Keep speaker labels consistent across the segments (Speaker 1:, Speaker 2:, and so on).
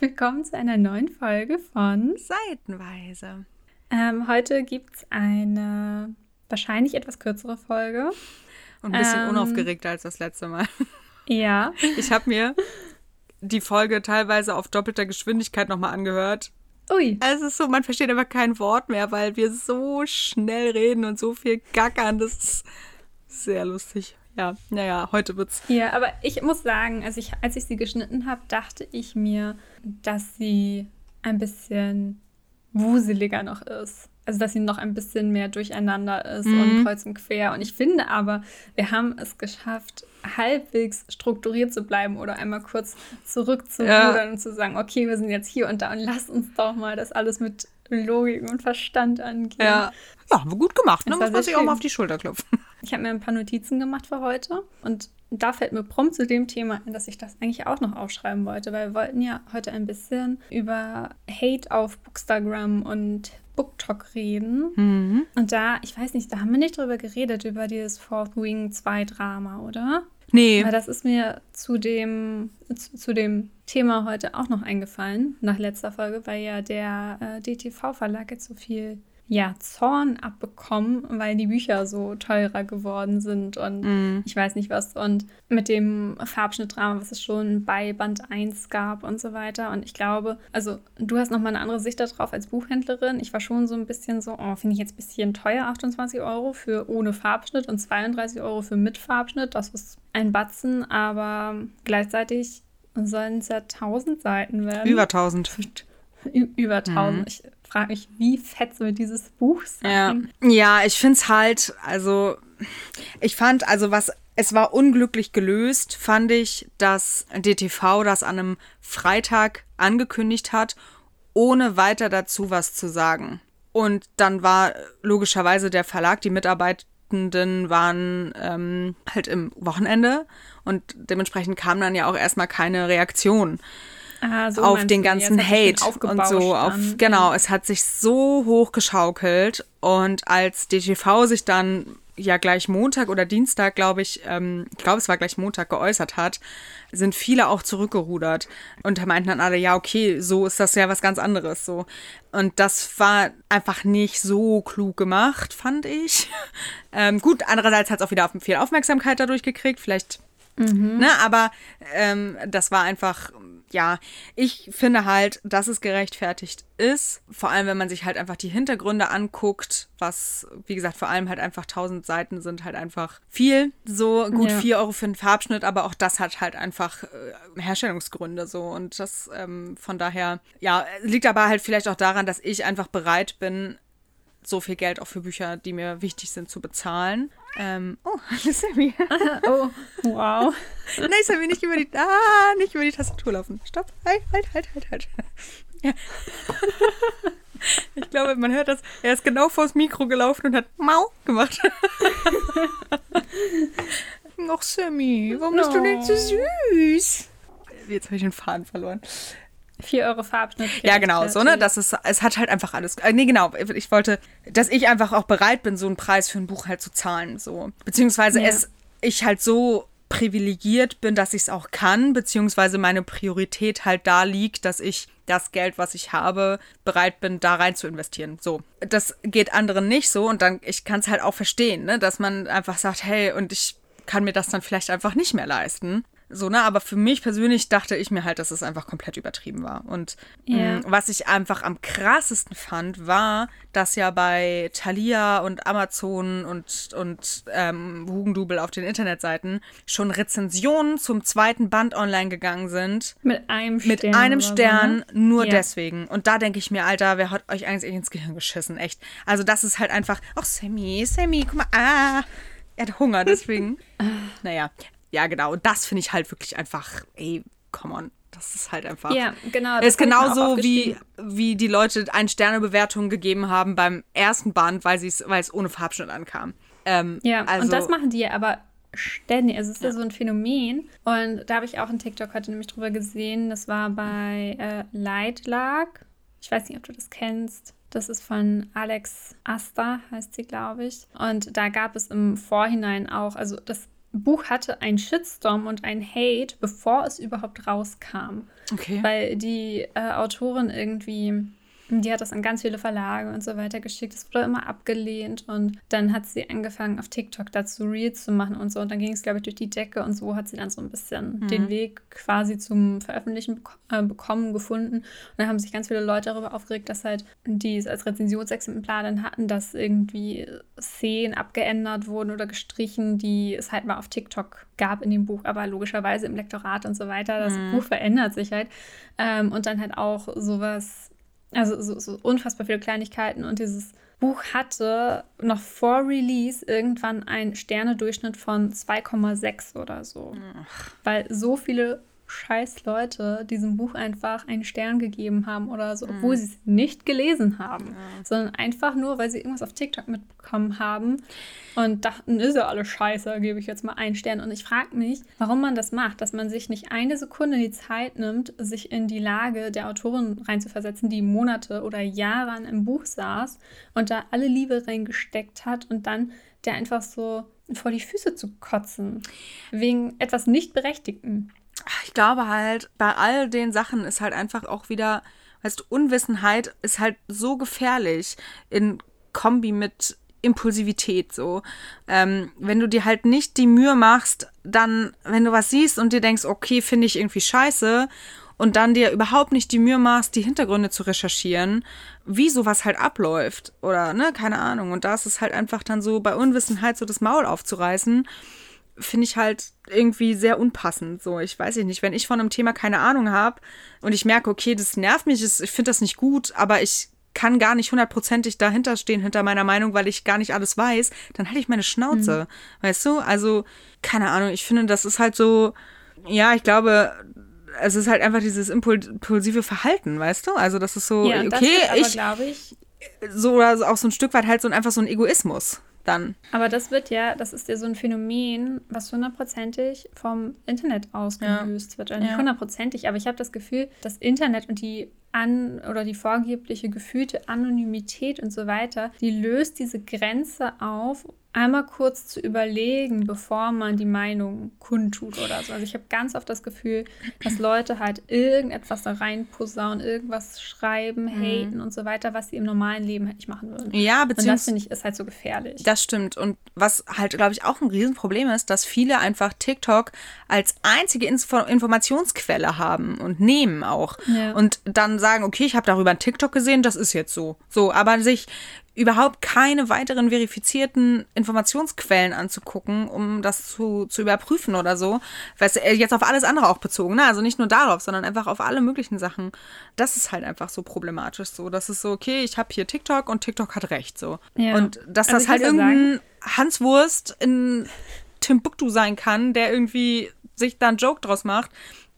Speaker 1: willkommen zu einer neuen Folge von
Speaker 2: Seitenweise.
Speaker 1: Ähm, heute gibt es eine wahrscheinlich etwas kürzere Folge.
Speaker 2: Und ein bisschen ähm, unaufgeregter als das letzte Mal.
Speaker 1: Ja.
Speaker 2: Ich habe mir die Folge teilweise auf doppelter Geschwindigkeit nochmal angehört.
Speaker 1: Ui.
Speaker 2: Es ist so, man versteht aber kein Wort mehr, weil wir so schnell reden und so viel gackern. Das ist sehr lustig. Ja, naja, heute wird's.
Speaker 1: Ja, aber ich muss sagen, als ich, als ich sie geschnitten habe, dachte ich mir, dass sie ein bisschen wuseliger noch ist. Also, dass sie noch ein bisschen mehr durcheinander ist mhm. und kreuz und quer. Und ich finde aber, wir haben es geschafft, halbwegs strukturiert zu bleiben oder einmal kurz zurückzurudern ja. und zu sagen, okay, wir sind jetzt hier und da und lass uns doch mal das alles mit Logik und Verstand angehen.
Speaker 2: Ja, ja haben wir gut gemacht. Ne? Muss man sich auch mal auf die Schulter klopfen.
Speaker 1: Ich habe mir ein paar Notizen gemacht für heute und da fällt mir prompt zu dem Thema ein, dass ich das eigentlich auch noch aufschreiben wollte, weil wir wollten ja heute ein bisschen über Hate auf Bookstagram und BookTok reden. Mhm. Und da, ich weiß nicht, da haben wir nicht drüber geredet, über dieses Fourth Wing 2 Drama, oder?
Speaker 2: Nee.
Speaker 1: Weil das ist mir zu dem, zu, zu, dem Thema heute auch noch eingefallen, nach letzter Folge, weil ja der äh, DTV-Verlag jetzt so viel ja, Zorn abbekommen, weil die Bücher so teurer geworden sind und mm. ich weiß nicht was. Und mit dem Farbschnittdrama, was es schon bei Band 1 gab und so weiter. Und ich glaube, also du hast nochmal eine andere Sicht darauf als Buchhändlerin. Ich war schon so ein bisschen so, oh, finde ich jetzt ein bisschen teuer, 28 Euro für ohne Farbschnitt und 32 Euro für mit Farbschnitt. Das ist ein Batzen, aber gleichzeitig sollen es ja 1000 Seiten werden.
Speaker 2: Über 1000.
Speaker 1: Über 1000. Mhm. Ich frage mich, wie fett soll dieses Buch
Speaker 2: sein? Ja, ja ich finde es halt, also ich fand, also was, es war unglücklich gelöst, fand ich, dass DTV das an einem Freitag angekündigt hat, ohne weiter dazu was zu sagen. Und dann war logischerweise der Verlag, die Mitarbeitenden waren ähm, halt im Wochenende und dementsprechend kam dann ja auch erstmal keine Reaktion. Ah, so auf den ganzen Hate und so. Auf, genau, es hat sich so hochgeschaukelt und als DTV sich dann ja gleich Montag oder Dienstag, glaube ich, ähm, ich glaube, es war gleich Montag geäußert hat, sind viele auch zurückgerudert und meinten dann alle, ja, okay, so ist das ja was ganz anderes, so. Und das war einfach nicht so klug gemacht, fand ich. ähm, gut, andererseits hat es auch wieder viel Aufmerksamkeit dadurch gekriegt, vielleicht, mhm. ne, aber ähm, das war einfach ja, ich finde halt, dass es gerechtfertigt ist. Vor allem, wenn man sich halt einfach die Hintergründe anguckt, was, wie gesagt, vor allem halt einfach 1000 Seiten sind halt einfach viel. So gut ja. 4 Euro für einen Farbschnitt, aber auch das hat halt einfach äh, Herstellungsgründe so. Und das ähm, von daher, ja, liegt aber halt vielleicht auch daran, dass ich einfach bereit bin, so viel Geld auch für Bücher, die mir wichtig sind, zu bezahlen. Ähm, oh, Sammy.
Speaker 1: oh, wow.
Speaker 2: Nein, Sammy, nicht über die, ah, nicht über die Tastatur laufen. Stopp. Halt, halt, halt, halt, halt. Ja. Ich glaube, man hört das. Er ist genau vors Mikro gelaufen und hat Mau gemacht. Ach, Sammy, warum bist du denn so süß? Jetzt habe ich den Faden verloren.
Speaker 1: 4 Euro Farbschnitt.
Speaker 2: Ja, genau, so, ne? Das ist, es hat halt einfach alles. Äh, nee, genau. Ich wollte, dass ich einfach auch bereit bin, so einen Preis für ein Buch halt zu zahlen. So. Beziehungsweise ja. es, ich halt so privilegiert bin, dass ich es auch kann, beziehungsweise meine Priorität halt da liegt, dass ich das Geld, was ich habe, bereit bin, da rein zu investieren. So. Das geht anderen nicht so und dann, ich kann es halt auch verstehen, ne? dass man einfach sagt, hey, und ich kann mir das dann vielleicht einfach nicht mehr leisten. So, ne? Aber für mich persönlich dachte ich mir halt, dass es einfach komplett übertrieben war. Und yeah. mh, was ich einfach am krassesten fand, war, dass ja bei Thalia und Amazon und, und ähm, Hugendubel auf den Internetseiten schon Rezensionen zum zweiten Band online gegangen sind.
Speaker 1: Mit einem
Speaker 2: Stern. Mit einem Stern, so, ne? nur yeah. deswegen. Und da denke ich mir, Alter, wer hat euch eigentlich ins Gehirn geschissen? Echt. Also, das ist halt einfach, ach, Sammy, Sammy, guck mal, ah. Er hat Hunger, deswegen. naja, ja, genau. Und das finde ich halt wirklich einfach, ey, come on. Das ist halt einfach.
Speaker 1: Ja, genau.
Speaker 2: Das ist genauso wie, wie die Leute ein Sternebewertung gegeben haben beim ersten Band, weil es ohne Farbschnitt ankam. Ähm,
Speaker 1: ja, also, und das machen die ja aber ständig. Also es ist ja. ja so ein Phänomen. Und da habe ich auch einen TikTok heute nämlich drüber gesehen. Das war bei äh, Lightlag. Ich weiß nicht, ob du das kennst. Das ist von Alex Asta, heißt sie, glaube ich. Und da gab es im Vorhinein auch, also das Buch hatte einen Shitstorm und einen Hate, bevor es überhaupt rauskam.
Speaker 2: Okay.
Speaker 1: Weil die äh, Autorin irgendwie die hat das an ganz viele Verlage und so weiter geschickt. Es wurde immer abgelehnt und dann hat sie angefangen, auf TikTok dazu Reels zu machen und so. Und dann ging es, glaube ich, durch die Decke und so hat sie dann so ein bisschen mhm. den Weg quasi zum Veröffentlichen bek äh, bekommen, gefunden. Und dann haben sich ganz viele Leute darüber aufgeregt, dass halt die es als Rezensionsexemplar dann hatten, dass irgendwie Szenen abgeändert wurden oder gestrichen, die es halt mal auf TikTok gab in dem Buch, aber logischerweise im Lektorat und so weiter. Das mhm. Buch verändert sich halt. Ähm, und dann halt auch sowas also so, so unfassbar viele Kleinigkeiten und dieses Buch hatte noch vor Release irgendwann einen Sternedurchschnitt von 2,6 oder so. Ach. Weil so viele scheiß Leute diesem Buch einfach einen Stern gegeben haben oder so, obwohl mhm. sie es nicht gelesen haben, ja. sondern einfach nur, weil sie irgendwas auf TikTok mitbekommen haben und dachten, ist ja alles scheiße, gebe ich jetzt mal einen Stern. Und ich frage mich, warum man das macht, dass man sich nicht eine Sekunde die Zeit nimmt, sich in die Lage der Autorin reinzuversetzen, die Monate oder Jahre an einem Buch saß und da alle Liebe reingesteckt hat und dann der einfach so vor die Füße zu kotzen. Wegen etwas nicht Berechtigten
Speaker 2: ich glaube halt, bei all den Sachen ist halt einfach auch wieder, weißt du, Unwissenheit ist halt so gefährlich in Kombi mit Impulsivität so. Ähm, wenn du dir halt nicht die Mühe machst, dann, wenn du was siehst und dir denkst, okay, finde ich irgendwie scheiße und dann dir überhaupt nicht die Mühe machst, die Hintergründe zu recherchieren, wie sowas halt abläuft oder, ne, keine Ahnung. Und da ist es halt einfach dann so bei Unwissenheit so das Maul aufzureißen finde ich halt irgendwie sehr unpassend. So, ich weiß nicht, wenn ich von einem Thema keine Ahnung habe und ich merke, okay, das nervt mich, ich finde das nicht gut, aber ich kann gar nicht hundertprozentig dahinter stehen, hinter meiner Meinung, weil ich gar nicht alles weiß, dann halte ich meine Schnauze. Mhm. Weißt du? Also, keine Ahnung, ich finde, das ist halt so, ja, ich glaube, es ist halt einfach dieses impulsive Verhalten, weißt du? Also, das ist so, ja, okay, das ich, aber, ich, so oder auch so ein Stück weit halt so einfach so ein Egoismus dann.
Speaker 1: Aber das wird ja, das ist ja so ein Phänomen, was hundertprozentig vom Internet ausgelöst ja. wird. Oder nicht hundertprozentig, aber ich habe das Gefühl, das Internet und die an oder die vorgebliche gefühlte Anonymität und so weiter, die löst diese Grenze auf einmal kurz zu überlegen, bevor man die Meinung kundtut oder so. Also ich habe ganz oft das Gefühl, dass Leute halt irgendetwas da reinposaunen, irgendwas schreiben, mhm. haten und so weiter, was sie im normalen Leben halt nicht machen würden.
Speaker 2: Ja,
Speaker 1: beziehungsweise. Und das finde ich ist halt so gefährlich.
Speaker 2: Das stimmt. Und was halt, glaube ich, auch ein Riesenproblem ist, dass viele einfach TikTok als einzige Info Informationsquelle haben und nehmen auch. Ja. Und dann sagen, okay, ich habe darüber ein TikTok gesehen, das ist jetzt so. So, aber sich überhaupt keine weiteren verifizierten Informationsquellen anzugucken, um das zu, zu überprüfen oder so. Weil äh, jetzt auf alles andere auch bezogen, ne? Also nicht nur darauf, sondern einfach auf alle möglichen Sachen. Das ist halt einfach so problematisch so. Das ist so, okay, ich habe hier TikTok und TikTok hat recht so. Ja. Und dass also das halt irgendein Hanswurst in Timbuktu sein kann, der irgendwie sich da einen Joke draus macht,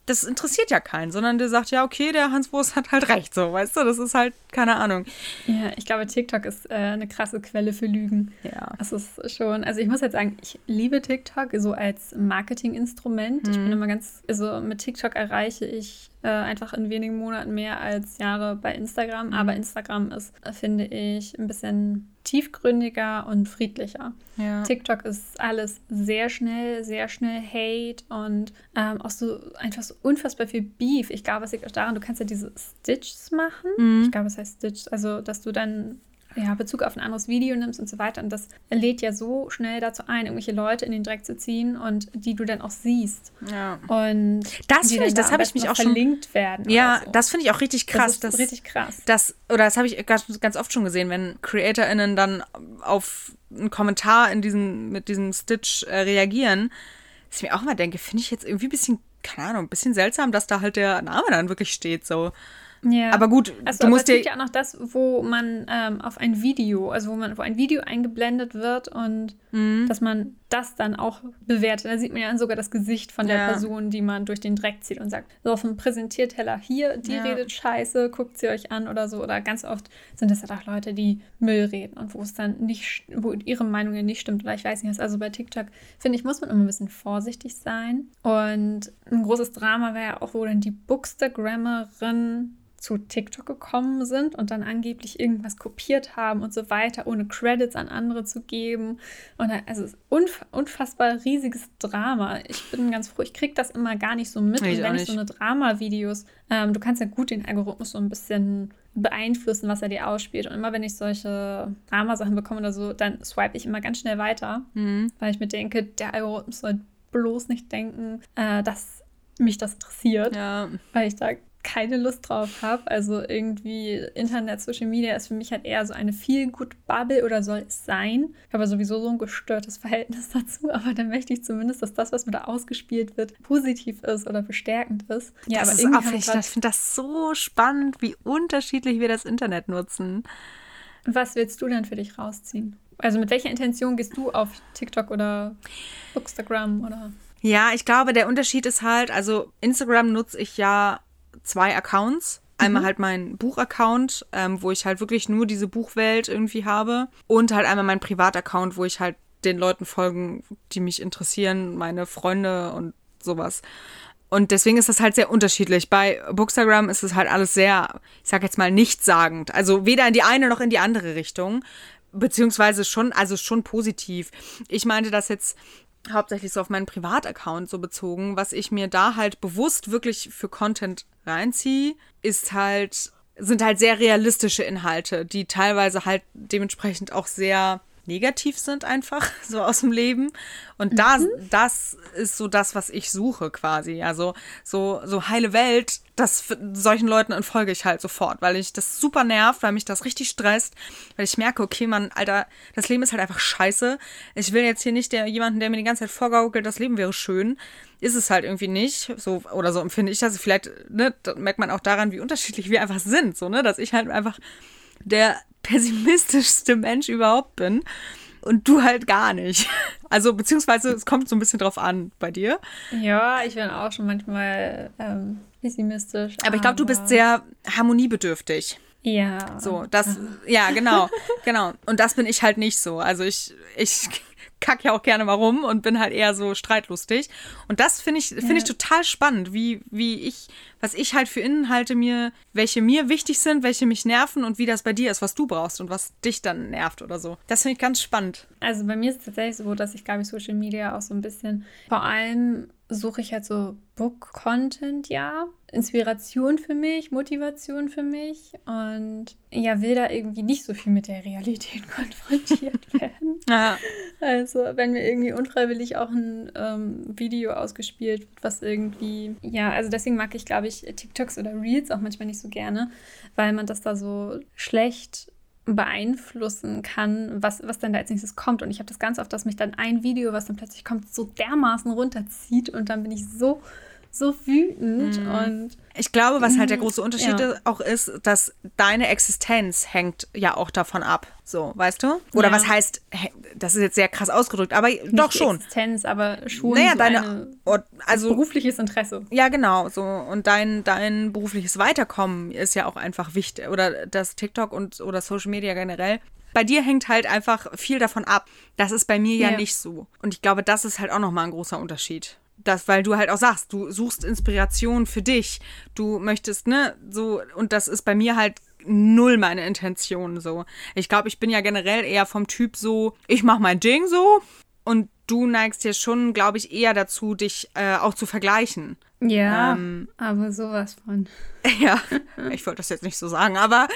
Speaker 2: das interessiert ja keinen, sondern der sagt, ja, okay, der Hans Wurst hat halt recht, so, weißt du, das ist halt, keine Ahnung.
Speaker 1: Ja, ich glaube, TikTok ist äh, eine krasse Quelle für Lügen. Ja. Das ist schon, also ich muss jetzt sagen, ich liebe TikTok so als Marketinginstrument. Mhm. Ich bin mhm. immer ganz, also mit TikTok erreiche ich äh, einfach in wenigen Monaten mehr als Jahre bei Instagram. Mhm. Aber Instagram ist, finde ich, ein bisschen tiefgründiger und friedlicher. Ja. TikTok ist alles sehr schnell, sehr schnell Hate und ähm, auch so einfach so unfassbar viel Beef. Ich glaube, es liegt auch daran, du kannst ja diese Stitches machen. Mhm. Ich glaube, es heißt Stitch, also dass du dann ja, Bezug auf ein anderes Video nimmst und so weiter. Und das lädt ja so schnell dazu ein, irgendwelche Leute in den Dreck zu ziehen und die du dann auch siehst.
Speaker 2: Ja.
Speaker 1: Und
Speaker 2: das finde ich, das habe ich mich auch schon
Speaker 1: verlinkt werden.
Speaker 2: Ja, so. das finde ich auch richtig krass.
Speaker 1: Das ist richtig krass.
Speaker 2: Das, oder das habe ich ganz, ganz oft schon gesehen, wenn CreatorInnen dann auf einen Kommentar in diesen, mit diesem Stitch äh, reagieren, dass ich mir auch immer denke, finde ich jetzt irgendwie ein bisschen, keine Ahnung, ein bisschen seltsam, dass da halt der Name dann wirklich steht. So.
Speaker 1: Ja.
Speaker 2: Aber gut,
Speaker 1: also, du musst dir. Es gibt ja auch noch das, wo man ähm, auf ein Video, also wo man, wo ein Video eingeblendet wird und mhm. dass man das dann auch bewertet. Da sieht man ja sogar das Gesicht von der ja. Person, die man durch den Dreck zieht und sagt, so auf dem Präsentierteller hier, die ja. redet scheiße, guckt sie euch an oder so. Oder ganz oft sind es halt auch Leute, die Müll reden und wo es dann nicht, wo ihre Meinung ja nicht stimmt. Oder ich weiß nicht, was. Also bei TikTok, finde ich, muss man immer ein bisschen vorsichtig sein. Und ein großes Drama wäre ja auch, wo dann die Bookstagrammerin zu TikTok gekommen sind und dann angeblich irgendwas kopiert haben und so weiter, ohne Credits an andere zu geben. Und also es ist unf unfassbar riesiges Drama. Ich bin ganz froh, ich kriege das immer gar nicht so mit.
Speaker 2: Ich
Speaker 1: und wenn ich so eine Drama-Videos, ähm, du kannst ja gut den Algorithmus so ein bisschen beeinflussen, was er dir ausspielt. Und immer wenn ich solche Drama-Sachen bekomme oder so, dann swipe ich immer ganz schnell weiter,
Speaker 2: Mhm.
Speaker 1: weil ich mir denke, der Algorithmus soll bloß nicht denken, äh, dass mich das interessiert
Speaker 2: Ja.
Speaker 1: weil ich da keine Lust drauf habe. Also irgendwie Internet, Social Media ist für mich halt eher so eine viel gut Bubble oder soll es sein. Ich habe sowieso so ein gestörtes Verhältnis dazu, aber dann möchte ich zumindest, dass das, was mir da ausgespielt wird, positiv ist oder bestärkend ist. Ja,
Speaker 2: das
Speaker 1: aber
Speaker 2: ist
Speaker 1: irgendwie
Speaker 2: ich
Speaker 1: ich
Speaker 2: finde das so spannend, wie unterschiedlich wir das Internet nutzen.
Speaker 1: Was willst du denn für dich rausziehen? Also mit welcher Intention gehst du auf TikTok oder Bookstagram oder
Speaker 2: Ja, ich glaube, der Unterschied ist halt, also Instagram nutze ich ja zwei Accounts. Einmal halt mein Buchaccount, ähm, wo ich halt wirklich nur diese Buchwelt irgendwie habe. Und halt einmal mein Privataccount, wo ich halt den Leuten folgen, die mich interessieren, meine Freunde und sowas. Und deswegen ist das halt sehr unterschiedlich. Bei Bookstagram ist es halt alles sehr, ich sag jetzt mal, nichtssagend. Also weder in die eine noch in die andere Richtung. Beziehungsweise schon, also schon positiv. Ich meinte das jetzt hauptsächlich so auf meinen Privataccount so bezogen. Was ich mir da halt bewusst wirklich für Content reinziehe, ist halt, sind halt sehr realistische Inhalte, die teilweise halt dementsprechend auch sehr negativ sind einfach, so aus dem Leben. Und da, das ist so das, was ich suche quasi. Also so, so heile Welt, das solchen Leuten entfolge ich halt sofort, weil ich das super nervt, weil mich das richtig stresst, weil ich merke, okay, man, Alter, das Leben ist halt einfach scheiße. Ich will jetzt hier nicht der, jemanden, der mir die ganze Zeit vorgaukelt, das Leben wäre schön. Ist es halt irgendwie nicht. So, oder so empfinde ich das. Vielleicht, ne, da merkt man auch daran, wie unterschiedlich wir einfach sind. So, ne, dass ich halt einfach der pessimistischste Mensch überhaupt bin. Und du halt gar nicht. Also, beziehungsweise, es kommt so ein bisschen drauf an bei dir.
Speaker 1: Ja, ich bin auch schon manchmal ähm, pessimistisch.
Speaker 2: Aber ich glaube, du bist sehr harmoniebedürftig.
Speaker 1: Ja.
Speaker 2: So, das, ja, genau, genau. Und das bin ich halt nicht so. Also ich, ich kack ja auch gerne mal rum und bin halt eher so streitlustig. Und das finde ich, finde ich total spannend, wie, wie ich, was ich halt für Inhalte mir, welche mir wichtig sind, welche mich nerven und wie das bei dir ist, was du brauchst und was dich dann nervt oder so. Das finde ich ganz spannend.
Speaker 1: Also bei mir ist es tatsächlich so, dass ich, glaube ich, Social Media auch so ein bisschen, vor allem suche ich halt so Book-Content, ja. Inspiration für mich, Motivation für mich und ja, will da irgendwie nicht so viel mit der Realität konfrontiert werden.
Speaker 2: Ja,
Speaker 1: Also, wenn mir irgendwie unfreiwillig auch ein ähm, Video ausgespielt wird, was irgendwie, ja, also deswegen mag ich, glaube ich, TikToks oder Reels auch manchmal nicht so gerne, weil man das da so schlecht beeinflussen kann, was, was dann da als nächstes kommt. Und ich habe das ganz oft, dass mich dann ein Video, was dann plötzlich kommt, so dermaßen runterzieht und dann bin ich so, so wütend und
Speaker 2: Ich glaube, was halt der große
Speaker 1: Mhm.
Speaker 2: Unterschied
Speaker 1: Ja.
Speaker 2: auch ist, dass deine Existenz hängt ja auch davon ab. So, weißt du? Oder
Speaker 1: Ja.
Speaker 2: was heißt, das ist jetzt sehr krass ausgedrückt, aber doch
Speaker 1: nicht die
Speaker 2: schon.
Speaker 1: Existenz, aber schon
Speaker 2: Naja,
Speaker 1: so
Speaker 2: deine,
Speaker 1: eine,
Speaker 2: also
Speaker 1: berufliches Interesse.
Speaker 2: ja genau, so und dein dein berufliches Weiterkommen ist ja auch einfach wichtig oder das TikTok und oder Social Media generell. Bei dir hängt halt einfach viel davon ab. Das ist bei mir ja,
Speaker 1: Ja.
Speaker 2: nicht so. Und ich glaube, das ist halt auch nochmal ein großer Unterschied. Das, weil du halt auch sagst, du suchst Inspiration für dich. Du möchtest, ne, so, und das ist bei mir halt null meine Intention so. Ich glaube, ich bin ja generell eher vom Typ so, ich mach mein Ding so und du neigst ja schon, glaube ich, eher dazu, dich äh, auch zu vergleichen.
Speaker 1: Ja,
Speaker 2: Ähm,
Speaker 1: aber sowas von.
Speaker 2: Ja, ich wollte das jetzt nicht so sagen, aber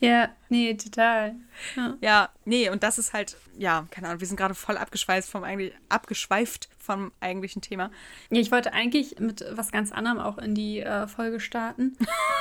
Speaker 1: Ja, nee, total. Ja.
Speaker 2: ja, nee, und das ist halt, ja, keine Ahnung, wir sind gerade voll abgeschweift vom eigentlich, abgeschweift vom eigentlichen Thema.
Speaker 1: Ja, ich wollte eigentlich mit was ganz anderem auch in die äh, Folge starten.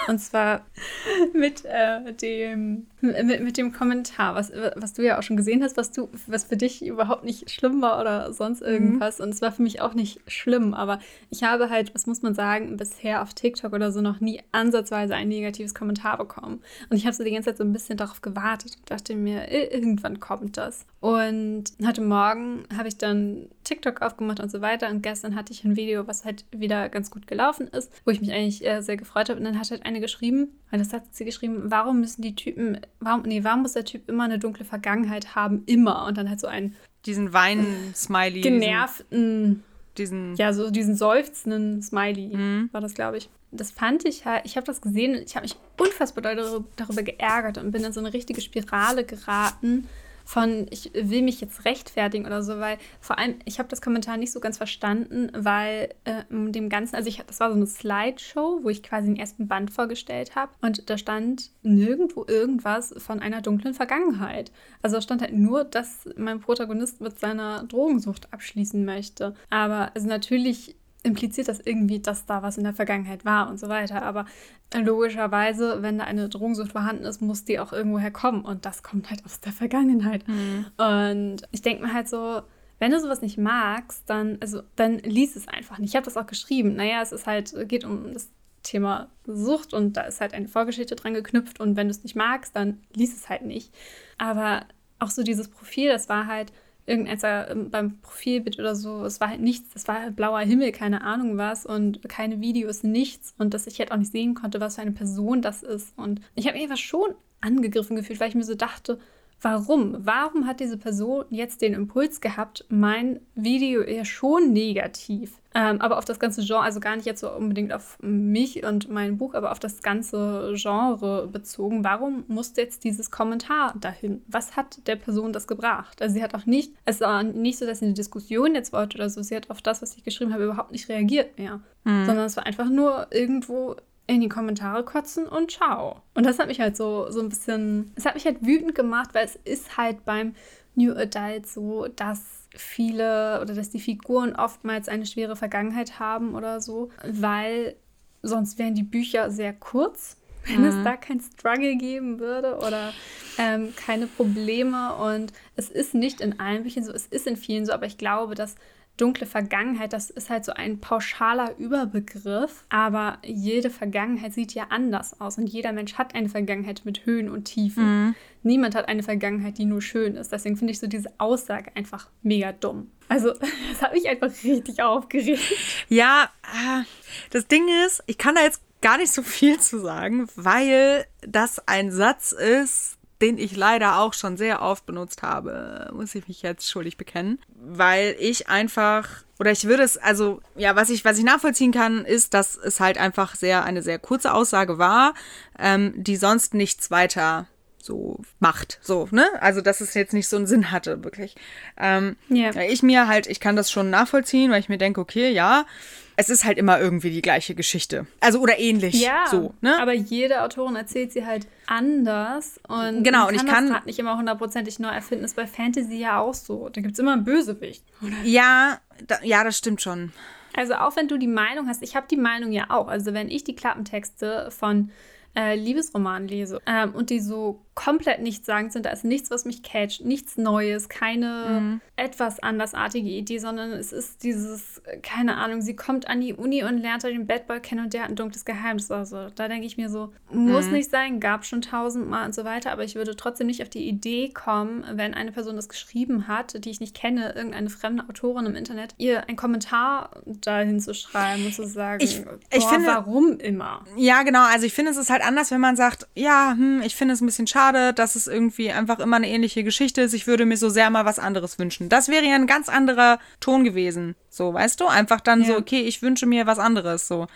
Speaker 1: Und zwar mit äh, dem mit, mit dem Kommentar, was, was du ja auch schon gesehen hast, was du, was für dich überhaupt nicht schlimm war oder sonst irgendwas. Und es war für mich auch nicht schlimm, aber ich habe halt, was muss man sagen, bisher auf TikTok oder so noch nie ansatzweise ein negatives Kommentar bekommen. Und ich habe so die ganze Zeit so ein bisschen darauf gewartet und dachte mir, "I- irgendwann kommt das. Und heute Morgen habe ich dann TikTok aufgemacht und so weiter. Und gestern hatte ich ein Video, was halt wieder ganz gut gelaufen ist, wo ich mich eigentlich äh, sehr gefreut habe. Und dann hat halt eine geschrieben, weil das hat sie geschrieben, warum müssen die Typen, warum, nee, warum muss der Typ immer eine dunkle Vergangenheit haben? Immer. Und dann halt so einen
Speaker 2: Diesen Wein-Smiley. diesen-
Speaker 1: genervten,
Speaker 2: Diesen,
Speaker 1: ja, so diesen seufzenden Smiley
Speaker 2: Mhm.
Speaker 1: war das, glaube ich. Das fand ich halt, ich habe das gesehen, ich habe mich unfassbar darüber geärgert und bin in so eine richtige Spirale geraten von, ich will mich jetzt rechtfertigen oder so, weil vor allem, ich habe das Kommentar nicht so ganz verstanden, weil äh, dem Ganzen, also ich, das war so eine Slideshow, wo ich quasi den ersten Band vorgestellt habe und da stand nirgendwo irgendwas von einer dunklen Vergangenheit. Also da stand halt nur, dass mein Protagonist mit seiner Drogensucht abschließen möchte. Aber also natürlich impliziert das irgendwie, dass da was in der Vergangenheit war und so weiter. Aber logischerweise, wenn da eine Drogensucht vorhanden ist, muss die auch irgendwo herkommen. Und das kommt halt aus der Vergangenheit. Mhm. Und ich denke mir halt so, wenn du sowas nicht magst, dann, also, dann lies es einfach nicht. Ich habe das auch geschrieben. Naja, es ist halt, geht um das Thema Sucht und da ist halt eine Vorgeschichte dran geknüpft. Und wenn du es nicht magst, dann lies es halt nicht. Aber auch so dieses Profil, das war halt irgendeiner ähm, beim Profilbild oder so, es war halt nichts, es war halt blauer Himmel, keine Ahnung was und keine Videos, nichts und dass ich halt auch nicht sehen konnte, was für eine Person das ist. Und ich habe mich einfach schon angegriffen gefühlt, weil ich mir so dachte, Warum? Warum hat diese Person jetzt den Impuls gehabt, mein Video eher schon negativ, ähm, aber auf das ganze Genre, also gar nicht jetzt so unbedingt auf mich und mein Buch, aber auf das ganze Genre bezogen. Warum musste jetzt dieses Kommentar dahin? Was hat der Person das gebracht? Also sie hat auch nicht, es war nicht so, dass sie eine Diskussion jetzt wollte oder so, sie hat auf das, was ich geschrieben habe, überhaupt nicht reagiert mehr. Mhm. Sondern es war einfach nur irgendwo in die Kommentare kotzen und ciao. Und das hat mich halt so, so ein bisschen, es hat mich halt wütend gemacht, weil es ist halt beim New Adult so, dass viele oder dass die Figuren oftmals eine schwere Vergangenheit haben oder so, weil sonst wären die Bücher sehr kurz, wenn mhm. es da kein Struggle geben würde oder ähm, keine Probleme. Und es ist nicht in allen Büchern so, es ist in vielen so, aber ich glaube, dass dunkle Vergangenheit, das ist halt so ein pauschaler Überbegriff, aber jede Vergangenheit sieht ja anders aus und jeder Mensch hat eine Vergangenheit mit Höhen und Tiefen. Mhm. Niemand hat eine Vergangenheit, die nur schön ist. Deswegen finde ich so diese Aussage einfach mega dumm. Also, das hat mich einfach richtig aufgeregt.
Speaker 2: Ja, äh, das Ding ist, ich kann da jetzt gar nicht so viel zu sagen, weil das ein Satz ist, den ich leider auch schon sehr oft benutzt habe, muss ich mich jetzt schuldig bekennen, weil ich einfach oder ich würde es also ja, was ich was ich nachvollziehen kann, ist, dass es halt einfach sehr eine sehr kurze Aussage war, ähm, die sonst nichts weiter so macht, so, ne? Also, dass es jetzt nicht so einen Sinn hatte, wirklich. Ähm, yeah. Ich mir halt, ich kann das schon nachvollziehen, weil ich mir denke, okay, ja, es ist halt immer irgendwie die gleiche Geschichte. Also oder ähnlich. Ja, so, ne?
Speaker 1: aber jede Autorin erzählt sie halt anders und genau, und ich kann das nicht immer hundertprozentig neu erfinden. Ist bei Fantasy ja auch so. Da gibt es immer einen Bösewicht.
Speaker 2: Ja, da, ja, das stimmt schon.
Speaker 1: Also auch wenn du die Meinung hast, ich habe die Meinung ja auch. Also wenn ich die Klappentexte von äh, Liebesroman lese ähm, und die so komplett nichtssagend sind, da ist nichts, was mich catcht, nichts Neues, keine mhm. etwas andersartige Idee, sondern es ist dieses, keine Ahnung, sie kommt an die Uni und lernt den Bad Boy kennen und der hat ein dunkles Geheimnis. Also da denke ich mir so, muss mhm. nicht sein, gab schon tausendmal und so weiter, aber ich würde trotzdem nicht auf die Idee kommen, wenn eine Person das geschrieben hat, die ich nicht kenne, irgendeine fremde Autorin im Internet, ihr einen Kommentar dahin zu schreiben und zu sagen, ich, ich boah, finde, warum immer?
Speaker 2: Ja, genau, also ich finde, es ist halt anders, wenn man sagt, ja, hm, ich finde es ein bisschen schade, schade, dass es irgendwie einfach immer eine ähnliche Geschichte ist. Ich würde mir so sehr mal was anderes wünschen. Das wäre ja ein ganz anderer Ton gewesen. So, weißt du? Einfach dann ja. so, okay, ich wünsche mir was anderes. So.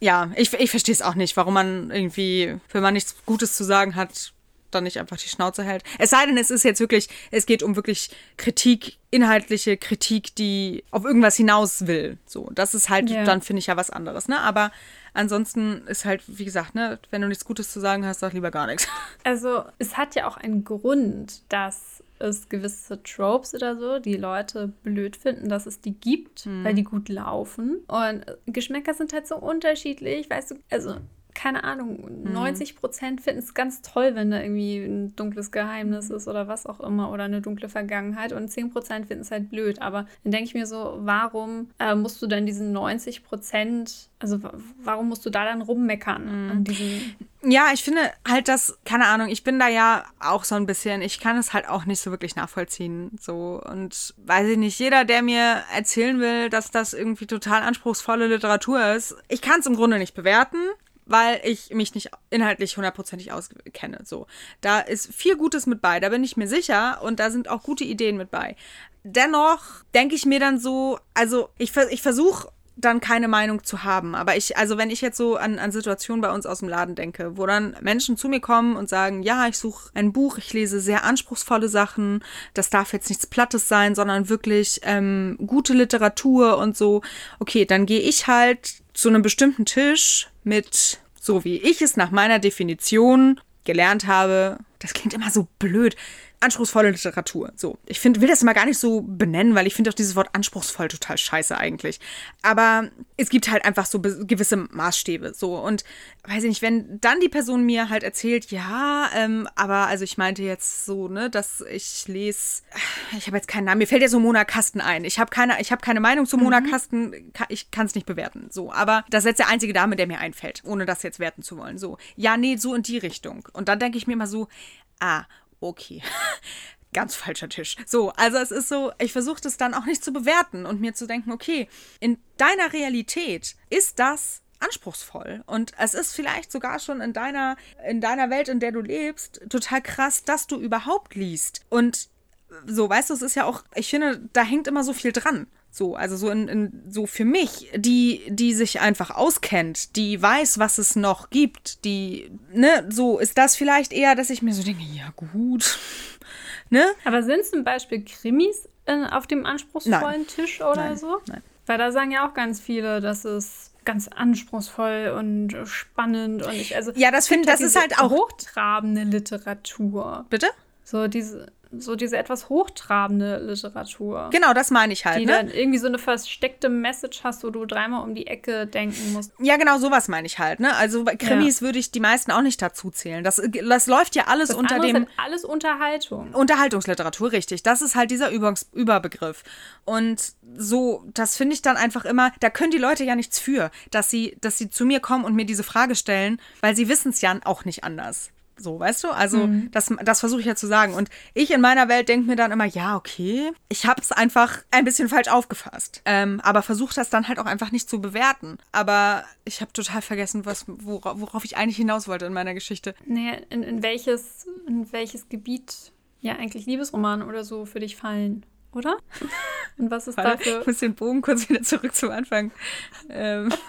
Speaker 2: Ja, ich, ich verstehe es auch nicht, warum man irgendwie, wenn man nichts Gutes zu sagen hat, dann nicht einfach die Schnauze hält. Es sei denn, es ist jetzt wirklich, es geht um wirklich Kritik, inhaltliche Kritik, die auf irgendwas hinaus will. So, das ist halt, ja. dann finde ich ja was anderes, ne? Aber ansonsten ist halt, wie gesagt, ne, wenn du nichts Gutes zu sagen hast, sag lieber gar nichts.
Speaker 1: Also, es hat ja auch einen Grund, dass es gewisse Tropes oder so, die Leute blöd finden, dass es die gibt, hm. weil die gut laufen. Und Geschmäcker sind halt so unterschiedlich, weißt du, also keine Ahnung, 90 mhm. Prozent finden es ganz toll, wenn da irgendwie ein dunkles Geheimnis ist oder was auch immer oder eine dunkle Vergangenheit und 10 Prozent finden es halt blöd. Aber dann denke ich mir so, warum äh, musst du dann diesen 90 Prozent, also warum musst du da dann rummeckern mhm. an diesen
Speaker 2: ja, ich finde halt das, keine Ahnung, ich bin da ja auch so ein bisschen, ich kann es halt auch nicht so wirklich nachvollziehen. So, und weiß ich nicht, jeder, der mir erzählen will, dass das irgendwie total anspruchsvolle Literatur ist, ich kann es im Grunde nicht bewerten weil ich mich nicht inhaltlich hundertprozentig auskenne. So, da ist viel Gutes mit bei, da bin ich mir sicher und da sind auch gute Ideen mit bei. Dennoch denke ich mir dann so, also ich, ich versuche dann keine Meinung zu haben. Aber ich, also wenn ich jetzt so an, an Situationen bei uns aus dem Laden denke, wo dann Menschen zu mir kommen und sagen, ja, ich suche ein Buch, ich lese sehr anspruchsvolle Sachen, das darf jetzt nichts Plattes sein, sondern wirklich ähm, gute Literatur und so, okay, dann gehe ich halt zu einem bestimmten Tisch mit, so wie ich es nach meiner Definition gelernt habe, das klingt immer so blöd, anspruchsvolle Literatur. So, ich finde, will das mal gar nicht so benennen, weil ich finde auch dieses Wort anspruchsvoll total scheiße eigentlich. Aber es gibt halt einfach so gewisse Maßstäbe. So und weiß ich nicht, wenn dann die Person mir halt erzählt, ja, ähm, aber also ich meinte jetzt so, ne, dass ich lese, ich habe jetzt keinen Namen, mir fällt ja so Mona Kasten ein. Ich habe keine, ich habe keine Meinung zu Mona mhm. Kasten, ich kann es nicht bewerten. So, aber das ist jetzt der einzige Dame, der mir einfällt, ohne das jetzt werten zu wollen. So, ja, nee, so in die Richtung. Und dann denke ich mir immer so, ah, okay. Ganz falscher Tisch. So, also es ist so, ich versuche das dann auch nicht zu bewerten und mir zu denken, okay, in deiner Realität ist das anspruchsvoll und es ist vielleicht sogar schon in deiner in deiner Welt, in der du lebst, total krass, dass du überhaupt liest und so, weißt du, es ist ja auch, ich finde, da hängt immer so viel dran. So, also so in, in, so für mich, die, die sich einfach auskennt, die weiß, was es noch gibt, die, ne, so ist das vielleicht eher, dass ich mir so denke, ja gut, ne?
Speaker 1: Aber sind zum Beispiel Krimis in, auf dem anspruchsvollen Nein. Tisch oder Nein. so? Nein. Weil da sagen ja auch ganz viele, dass es ganz anspruchsvoll und spannend und ich, also.
Speaker 2: Ja, das finde das ist halt auch.
Speaker 1: Hochtrabende Literatur.
Speaker 2: Bitte?
Speaker 1: So diese so diese etwas hochtrabende Literatur.
Speaker 2: Genau, das meine ich halt.
Speaker 1: Die
Speaker 2: ne?
Speaker 1: dann irgendwie so eine versteckte Message hast, wo du dreimal um die Ecke denken musst.
Speaker 2: Ja, genau, sowas meine ich halt. Ne? Also bei Krimis ja. würde ich die meisten auch nicht dazu zählen. Das, das läuft ja alles
Speaker 1: das
Speaker 2: unter dem. Ist
Speaker 1: alles Unterhaltung.
Speaker 2: Unterhaltungsliteratur, richtig. Das ist halt dieser Übungs Überbegriff. Und so, das finde ich dann einfach immer, da können die Leute ja nichts für, dass sie, dass sie zu mir kommen und mir diese Frage stellen, weil sie wissen es ja auch nicht anders. So, weißt du? Also, mhm. das, das versuche ich ja zu sagen. Und ich in meiner Welt denke mir dann immer, ja, okay, ich habe es einfach ein bisschen falsch aufgefasst. Ähm, aber versuche das dann halt auch einfach nicht zu bewerten. Aber ich habe total vergessen, was, worauf, worauf, ich eigentlich hinaus wollte in meiner Geschichte.
Speaker 1: Nee, in, in, welches, in welches Gebiet ja eigentlich Liebesromane oder so für dich fallen? Oder? Und was ist dafür?
Speaker 2: Ich muss den Bogen kurz wieder zurück zum Anfang. Ähm.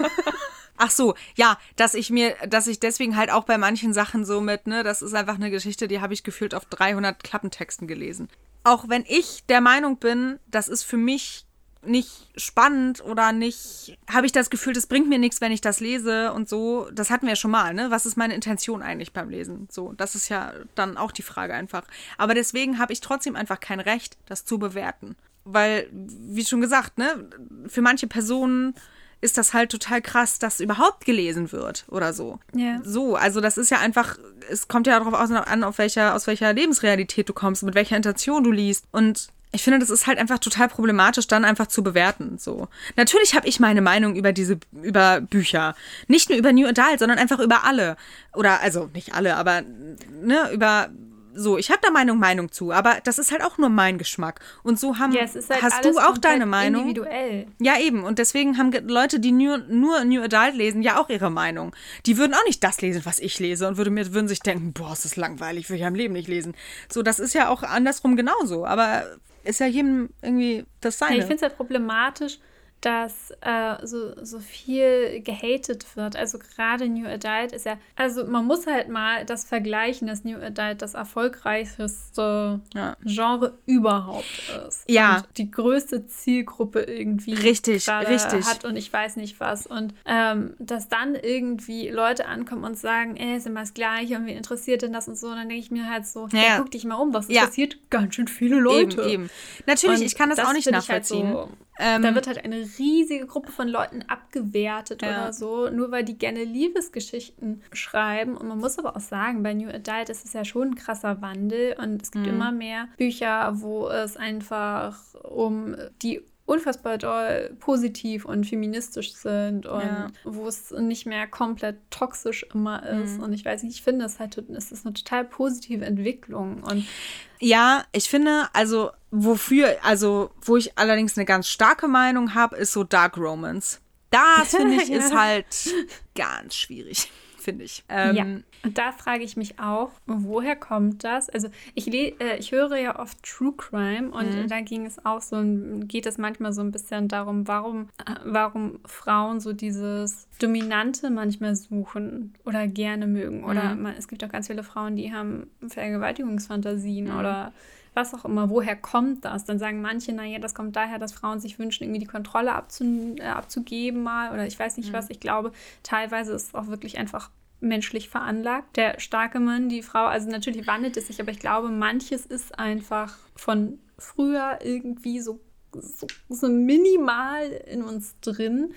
Speaker 2: Ach so, ja, dass ich mir, dass ich deswegen halt auch bei manchen Sachen so mit, ne, das ist einfach eine Geschichte, die habe ich gefühlt auf 300 Klappentexten gelesen. Auch wenn ich der Meinung bin, das ist für mich nicht spannend oder nicht, habe ich das Gefühl, das bringt mir nichts, wenn ich das lese und so. Das hatten wir ja schon mal, ne? Was ist meine Intention eigentlich beim Lesen? So, das ist ja dann auch die Frage einfach. Aber deswegen habe ich trotzdem einfach kein Recht, das zu bewerten. Weil, wie schon gesagt, ne, für manche Personen ist das halt total krass, dass überhaupt gelesen wird oder so.
Speaker 1: Ja.
Speaker 2: So, also das ist ja einfach, es kommt ja darauf an, auf welcher, aus welcher Lebensrealität du kommst, mit welcher Intention du liest. Und ich finde, das ist halt einfach total problematisch, dann einfach zu bewerten. So. Natürlich habe ich meine Meinung über diese, über Bücher. Nicht nur über New Adult, sondern einfach über alle. Oder, also nicht alle, aber ne, über so, ich habe da Meinung, Meinung zu, aber das ist halt auch nur mein Geschmack. Und so haben, ja, halt hast du auch deine Meinung.
Speaker 1: Individuell.
Speaker 2: Ja, eben. Und deswegen haben Leute, die nur, nur New Adult lesen, ja auch ihre Meinung. Die würden auch nicht das lesen, was ich lese und würde mir, würden sich denken, boah, ist das langweilig, will ich im Leben nicht lesen. So, das ist ja auch andersrum genauso. Aber ist ja jedem irgendwie das seine.
Speaker 1: Ja, ich finde es halt problematisch, dass äh, so, so viel gehatet wird. Also gerade New Adult ist ja, also man muss halt mal das vergleichen, dass New Adult das erfolgreichste ja. Genre überhaupt ist.
Speaker 2: Ja.
Speaker 1: Und die größte Zielgruppe irgendwie
Speaker 2: richtig, richtig.
Speaker 1: hat und ich weiß nicht was. Und ähm, dass dann irgendwie Leute ankommen und sagen, ey, ist immer das Gleiche und wie interessiert denn das und so, und dann denke ich mir halt so, ja, ja. guck dich mal um, das interessiert ganz schön viele Leute.
Speaker 2: Eben, eben. Natürlich, und ich kann das, das auch nicht nachvollziehen.
Speaker 1: Halt so, ähm, da wird halt eine riesige Gruppe von Leuten abgewertet ja. oder so, nur weil die gerne Liebesgeschichten schreiben. Und man muss aber auch sagen, bei New Adult ist es ja schon ein krasser Wandel und es gibt mhm. immer mehr Bücher, wo es einfach um die unfassbar doll positiv und feministisch sind und ja. wo es nicht mehr komplett toxisch immer ist. Mhm. Und ich weiß nicht, ich finde es halt, es ist eine total positive Entwicklung. Und
Speaker 2: ja, ich finde, also wofür, also wo ich allerdings eine ganz starke Meinung habe, ist so Dark Romance. Das finde ich ja. ist halt ganz schwierig. Finde ich.
Speaker 1: Ähm, ja, und da frage ich mich auch, woher kommt das? Also ich, äh, ich höre ja oft True Crime und mhm. da ging es auch so, geht es manchmal so ein bisschen darum, warum, äh, warum Frauen so dieses Dominante manchmal suchen oder gerne mögen. Oder mhm. man, es gibt auch ganz viele Frauen, die haben Vergewaltigungsfantasien mhm. oder was auch immer, woher kommt das? Dann sagen manche, naja, das kommt daher, dass Frauen sich wünschen, irgendwie die Kontrolle abzu, äh, abzugeben mal oder ich weiß nicht mhm. was. Ich glaube, teilweise ist es auch wirklich einfach menschlich veranlagt. Der starke Mann, die Frau, also natürlich wandelt es sich, aber ich glaube, manches ist einfach von früher irgendwie so, so, so minimal in uns drin.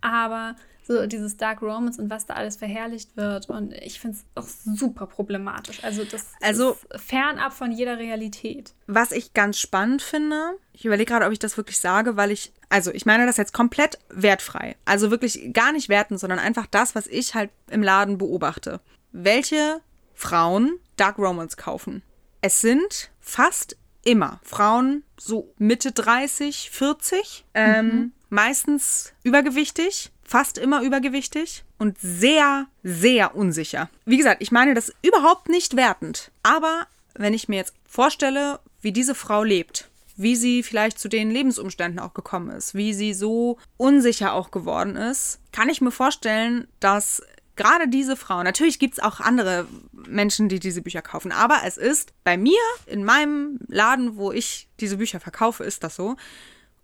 Speaker 1: Aber so dieses Dark Romance und was da alles verherrlicht wird. Und ich finde es auch super problematisch. Also das also, ist fernab von jeder Realität.
Speaker 2: Was ich ganz spannend finde, ich überlege gerade, ob ich das wirklich sage, weil ich, also ich meine das jetzt komplett wertfrei. Also wirklich gar nicht werten, sondern einfach das, was ich halt im Laden beobachte. Welche Frauen Dark Romance kaufen. Es sind fast immer Frauen so Mitte 30, 40, ähm, mhm. meistens übergewichtig, fast immer übergewichtig und sehr, sehr unsicher. Wie gesagt, ich meine das überhaupt nicht wertend. Aber wenn ich mir jetzt vorstelle, wie diese Frau lebt, wie sie vielleicht zu den Lebensumständen auch gekommen ist, wie sie so unsicher auch geworden ist, kann ich mir vorstellen, dass gerade diese Frau, natürlich gibt es auch andere Menschen, die diese Bücher kaufen, aber es ist bei mir, in meinem Laden, wo ich diese Bücher verkaufe, ist das so.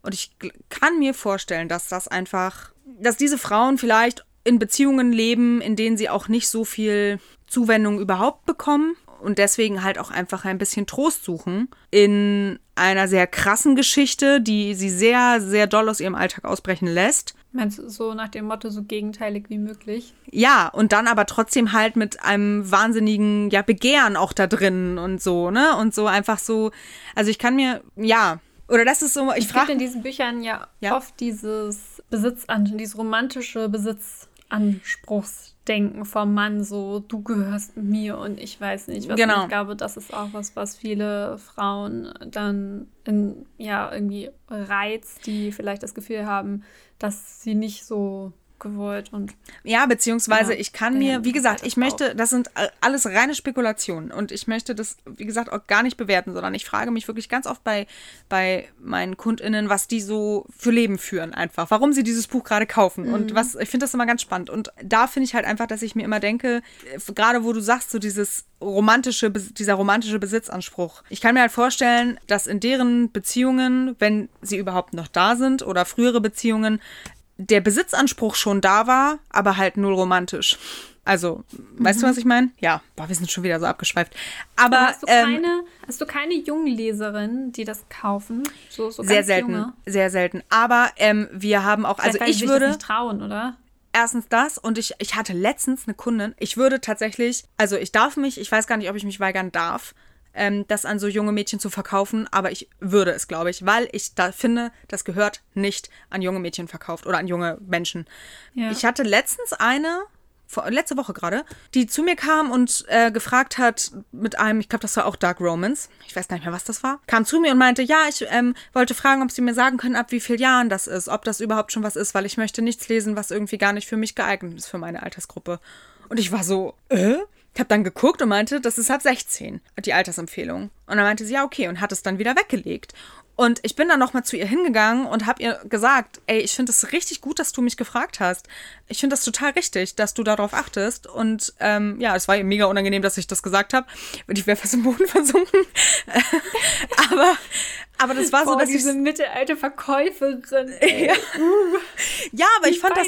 Speaker 2: Und ich kann mir vorstellen, dass das einfach dass diese Frauen vielleicht in Beziehungen leben, in denen sie auch nicht so viel Zuwendung überhaupt bekommen und deswegen halt auch einfach ein bisschen Trost suchen in einer sehr krassen Geschichte, die sie sehr, sehr doll aus ihrem Alltag ausbrechen lässt.
Speaker 1: Meinst du so nach dem Motto so gegenteilig wie möglich?
Speaker 2: Ja, und dann aber trotzdem halt mit einem wahnsinnigen, ja, Begehren auch da drin und so, ne? Und so einfach so, also ich kann mir, ja, oder das ist so, ich frage.
Speaker 1: in diesen Büchern ja, ja, oft dieses Besitzan, dieses romantische Besitzanspruchsdenken vom Mann, so du gehörst mir und ich weiß nicht was. Genau. Ich glaube, das ist auch was, was viele Frauen dann in, ja, irgendwie reizt, die vielleicht das Gefühl haben, dass sie nicht so gewollt und.
Speaker 2: Ja, beziehungsweise ja, ich kann mir, wie gesagt, ich möchte, das sind alles reine Spekulationen und ich möchte das, wie gesagt, auch gar nicht bewerten, sondern ich frage mich wirklich ganz oft bei, bei meinen KundInnen, was die so für Leben führen einfach, warum sie dieses Buch gerade kaufen mhm. und was, ich finde das immer ganz spannend und da finde ich halt einfach, dass ich mir immer denke, gerade wo du sagst, so dieses romantische, dieser romantische Besitzanspruch. Ich kann mir halt vorstellen, dass in deren Beziehungen, wenn sie überhaupt noch da sind oder frühere Beziehungen, der Besitzanspruch schon da war, aber halt null romantisch. Also, mhm. weißt du, mhm. was ich meine? Ja, boah, wir sind schon wieder so abgeschweift. Aber, aber
Speaker 1: hast, du ähm, keine, hast du keine jungen Leserinnen, die das kaufen? So, so
Speaker 2: sehr selten, junge? sehr selten. Aber ähm, wir haben auch, Vielleicht, also ich würde
Speaker 1: nicht trauen, oder?
Speaker 2: Erstens das und ich, ich hatte letztens eine Kundin. Ich würde tatsächlich, also ich darf mich, ich weiß gar nicht, ob ich mich weigern darf, ähm, das an so junge Mädchen zu verkaufen, aber ich würde es, glaube ich, weil ich da finde, das gehört nicht an junge Mädchen verkauft oder an junge Menschen. Ja. Ich hatte letztens eine, vor, letzte Woche gerade, die zu mir kam und äh, gefragt hat mit einem, ich glaube, das war auch Dark Romance, ich weiß gar nicht mehr, was das war, kam zu mir und meinte, ja, ich ähm, wollte fragen, ob sie mir sagen können, ab wie vielen Jahren das ist, ob das überhaupt schon was ist, weil ich möchte nichts lesen, was irgendwie gar nicht für mich geeignet ist, für meine Altersgruppe. Und ich war so, äh? Ich habe dann geguckt und meinte, das ist ab 16, die Altersempfehlung. Und dann meinte sie, ja, okay, und hat es dann wieder weggelegt. Und ich bin dann nochmal zu ihr hingegangen und habe ihr gesagt, ey, ich finde es richtig gut, dass du mich gefragt hast. Ich finde das total richtig, dass du darauf achtest. Und ähm, ja, es war ihr mega unangenehm, dass ich das gesagt habe. Ich wäre fast im Boden versunken. aber, aber das war Boah, so, dass
Speaker 1: diese mittelalte Verkäuferin.
Speaker 2: Ja. ja, aber ich fand das,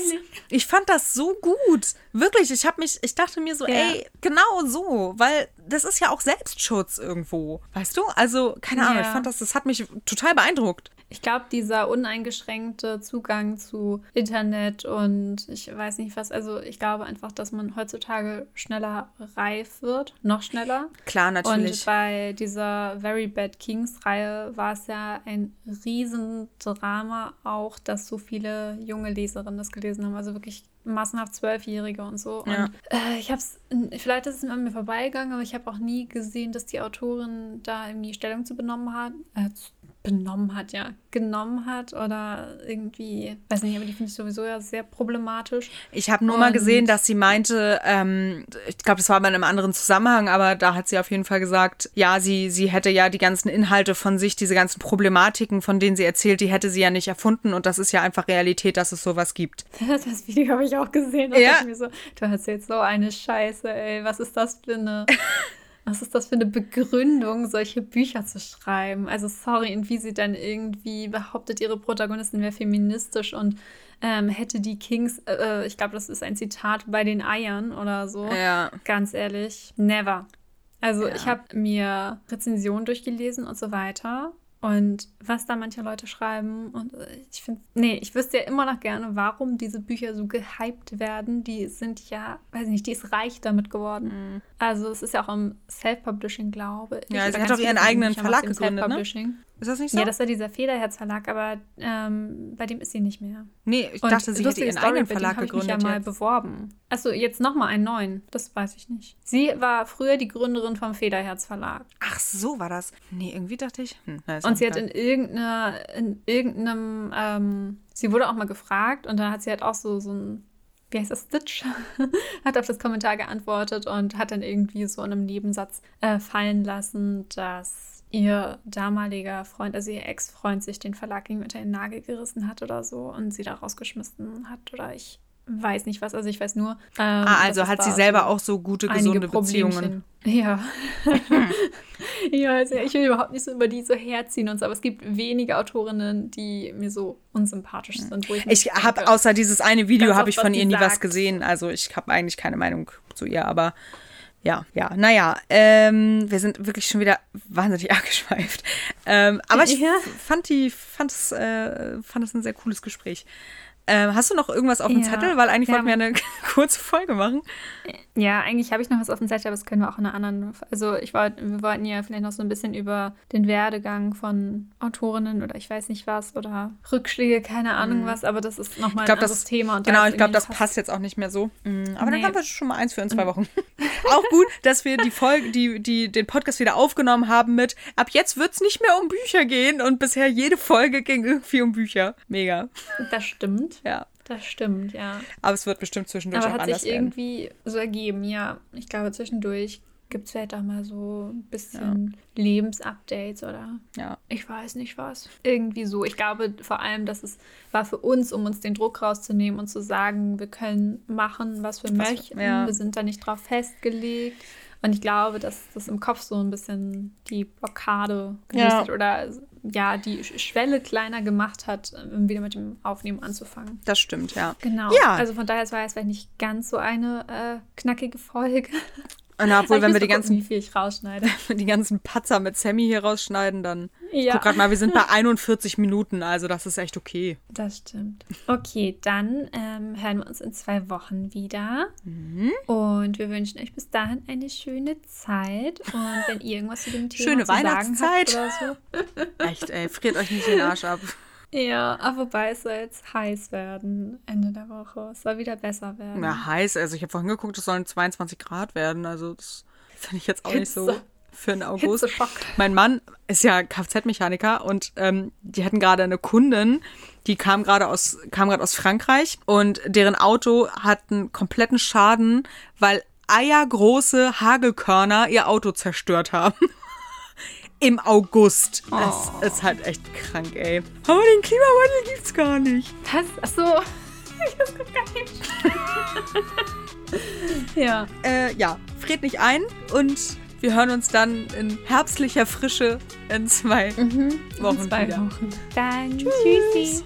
Speaker 2: ich fand das so gut. Wirklich, ich habe mich, ich dachte mir so, ja. ey, genau so, weil das ist ja auch Selbstschutz irgendwo, weißt du? Also keine Ahnung, ja. ich fand das, das hat mich total beeindruckt.
Speaker 1: Ich glaube, dieser uneingeschränkte Zugang zu Internet und ich weiß nicht was, also ich glaube einfach, dass man heutzutage schneller reif wird, noch schneller.
Speaker 2: Klar, natürlich.
Speaker 1: Und bei dieser Very Bad Kings Reihe war es ja ein Riesendrama auch, dass so viele junge Leserinnen das gelesen haben, also wirklich massenhaft Zwölfjährige und so. Ja. Und äh, ich habe es, vielleicht ist es an mir vorbeigegangen, aber ich habe auch nie gesehen, dass die Autorin da irgendwie Stellung zu benommen hat, äh, benommen hat, ja, genommen hat oder irgendwie, weiß nicht, aber die finde ich sowieso ja sehr problematisch.
Speaker 2: Ich habe nur Und mal gesehen, dass sie meinte, ähm, ich glaube, das war bei einem anderen Zusammenhang, aber da hat sie auf jeden Fall gesagt, ja, sie, sie hätte ja die ganzen Inhalte von sich, diese ganzen Problematiken, von denen sie erzählt, die hätte sie ja nicht erfunden und das ist ja einfach Realität, dass es sowas gibt.
Speaker 1: Das Video habe ich auch gesehen. Ja. Mir so, du erzählst so eine Scheiße, ey, was ist das für eine was ist das für eine Begründung, solche Bücher zu schreiben? Also sorry, und wie sie dann irgendwie behauptet, ihre Protagonistin wäre feministisch und ähm, hätte die Kings, äh, äh ich glaube, das ist ein Zitat bei den Eiern oder so.
Speaker 2: Ja.
Speaker 1: Ganz ehrlich, never. Also ja. ich habe mir Rezensionen durchgelesen und so weiter und was da manche Leute schreiben. Und äh, ich finde, nee, ich wüsste ja immer noch gerne, warum diese Bücher so gehypt werden. Die sind ja, weiß ich nicht, die ist reich damit geworden. Mhm. Also es ist ja auch im Self-Publishing, glaube
Speaker 2: ich. Ja, sie hat auch ihren eigenen Verlag gegründet, ne? Ist das nicht so?
Speaker 1: Ja, das war dieser Federherz-Verlag, aber ähm, bei dem ist sie nicht mehr.
Speaker 2: Nee, ich und dachte, sie hätte ihren Story, eigenen Verlag gegründet.
Speaker 1: Ich ja mal beworben. Achso, jetzt nochmal einen neuen. Das weiß ich nicht. Sie war früher die Gründerin vom Federherz-Verlag.
Speaker 2: Ach, so war das. Nee, irgendwie dachte ich. Hm,
Speaker 1: und sie hat in, irgendeiner, in irgendeinem, ähm, sie wurde auch mal gefragt und da hat sie halt auch so, so ein wie heißt das, Stitch, hat auf das Kommentar geantwortet und hat dann irgendwie so in einem Nebensatz äh, fallen lassen, dass ihr damaliger Freund, also ihr Ex-Freund, sich den Verlag irgendwie unter den Nagel gerissen hat oder so und sie da rausgeschmissen hat oder ich weiß nicht was. Also ich weiß nur.
Speaker 2: Ähm, ah, also hat sie selber auch so gute, gesunde Beziehungen.
Speaker 1: Ja. ja, also ich will überhaupt nicht so über die so herziehen und so, aber es gibt wenige Autorinnen, die mir so unsympathisch sind.
Speaker 2: ich ich habe außer dieses eine Video habe ich von ihr nie sagt. was gesehen. Also ich habe eigentlich keine Meinung zu ihr, aber ja, ja, naja, ähm, wir sind wirklich schon wieder wahnsinnig abgeschweift. Ähm, aber ich ja. fand die, fand es, äh, fand es ein sehr cooles Gespräch. Ähm, hast du noch irgendwas auf dem ja, Zettel? Weil eigentlich wollten wir eine kurze Folge machen.
Speaker 1: Ja, eigentlich habe ich noch was auf dem Zettel, aber das können wir auch in einer anderen. Also ich wollte, wir wollten ja vielleicht noch so ein bisschen über den Werdegang von Autorinnen oder ich weiß nicht was oder Rückschläge, keine Ahnung mhm. was, aber das ist nochmal ein anderes
Speaker 2: das,
Speaker 1: Thema.
Speaker 2: Genau, ich glaube, das passt jetzt auch nicht mehr so. Mhm, aber nee. dann haben wir schon mal eins für in zwei Wochen. auch gut, dass wir die Folge, die, die, den Podcast wieder aufgenommen haben mit ab jetzt wird es nicht mehr um Bücher gehen und bisher jede Folge ging irgendwie um Bücher. Mega.
Speaker 1: Das stimmt.
Speaker 2: Ja.
Speaker 1: Das stimmt, ja.
Speaker 2: Aber es wird bestimmt zwischendurch Aber auch anders
Speaker 1: sich irgendwie so ergeben, ja. Ich glaube, zwischendurch gibt es vielleicht auch mal so ein bisschen ja. Lebensupdates oder
Speaker 2: ja.
Speaker 1: ich weiß nicht was. Irgendwie so. Ich glaube vor allem, dass es war für uns, um uns den Druck rauszunehmen und zu sagen, wir können machen, was wir was, möchten. Ja. Wir sind da nicht drauf festgelegt. Und ich glaube, dass das im Kopf so ein bisschen die Blockade gelöst ja. hat oder ja, die Schwelle kleiner gemacht hat, wieder mit dem Aufnehmen anzufangen.
Speaker 2: Das stimmt, ja.
Speaker 1: Genau.
Speaker 2: Ja.
Speaker 1: Also von daher, es war jetzt vielleicht nicht ganz so eine äh, knackige Folge.
Speaker 2: Und obwohl, wenn wir die ganzen,
Speaker 1: wie viel ich rausschneide.
Speaker 2: die ganzen Patzer mit Sammy hier rausschneiden, dann ja. guck gerade mal, wir sind bei 41 Minuten, also das ist echt okay.
Speaker 1: Das stimmt. Okay, dann ähm, hören wir uns in zwei Wochen wieder. Mhm. Und wir wünschen euch bis dahin eine schöne Zeit. Und wenn ihr irgendwas zu dem Thema
Speaker 2: schöne
Speaker 1: zu
Speaker 2: Weihnachtszeit.
Speaker 1: sagen habt
Speaker 2: oder so. Echt, ey, friert euch nicht den Arsch ab.
Speaker 1: Ja, aber wobei es soll jetzt heiß werden Ende der Woche. Es soll wieder besser werden.
Speaker 2: Ja, heiß. Also ich habe vorhin geguckt, es sollen 22 Grad werden. Also das finde ich jetzt auch Hitze. nicht so für den August.
Speaker 1: Hitzeschock.
Speaker 2: Mein Mann ist ja Kfz-Mechaniker und ähm, die hatten gerade eine Kundin, die kam gerade aus, kam gerade aus Frankreich und deren Auto hat einen kompletten Schaden, weil eiergroße Hagelkörner ihr Auto zerstört haben im August. Das oh. ist halt echt krank, ey. Aber den Klimawandel gibt's gar nicht.
Speaker 1: Was? Achso. Ich hab's gar
Speaker 2: nicht. ja. Äh, ja, friert nicht ein und wir hören uns dann in herbstlicher Frische in zwei mhm. Wochen in zwei wieder. Wochen.
Speaker 1: Dann tschüssi.